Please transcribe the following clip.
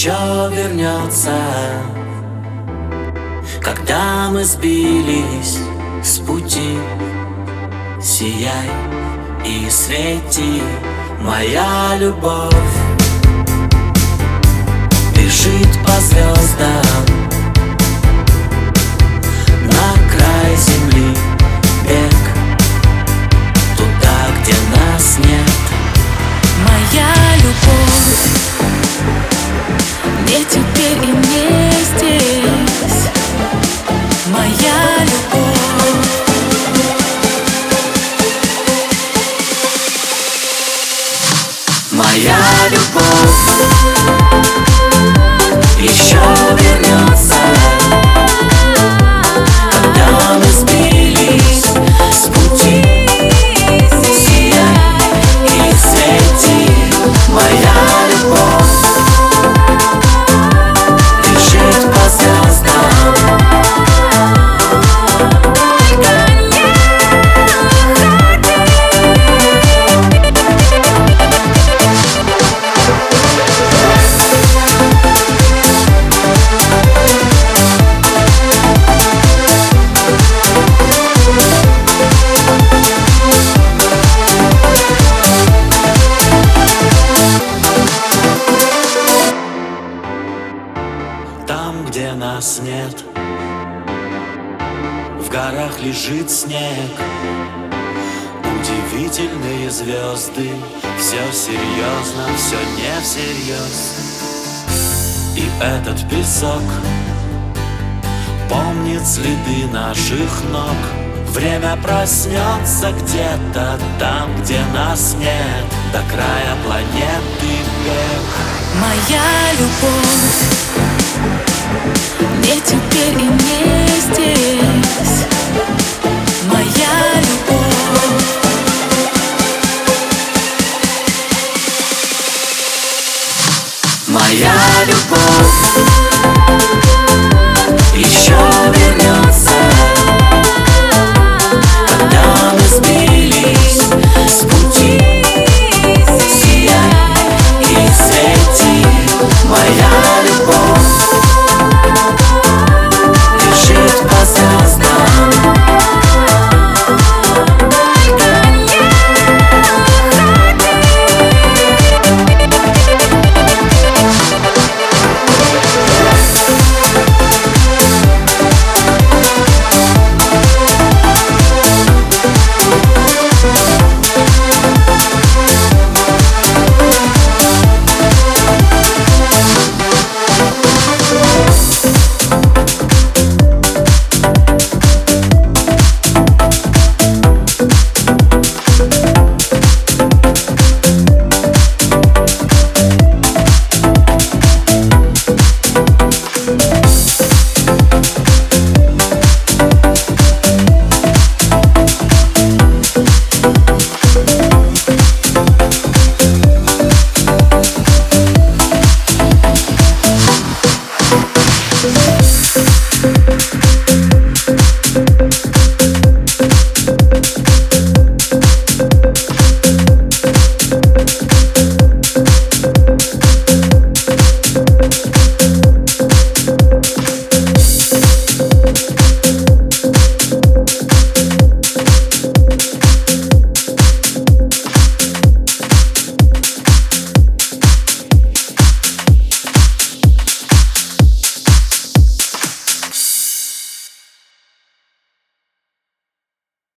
еще вернется. Когда мы сбились с пути Сияй и свети, моя любовь любовь. Еще вернется Там, где нас нет. В горах лежит снег. Удивительные звезды. Все серьезно, все не всерьез И этот песок Помнит следы наших ног. Время проснется где-то там, где нас нет. До края планеты бег Моя любовь моя любовь.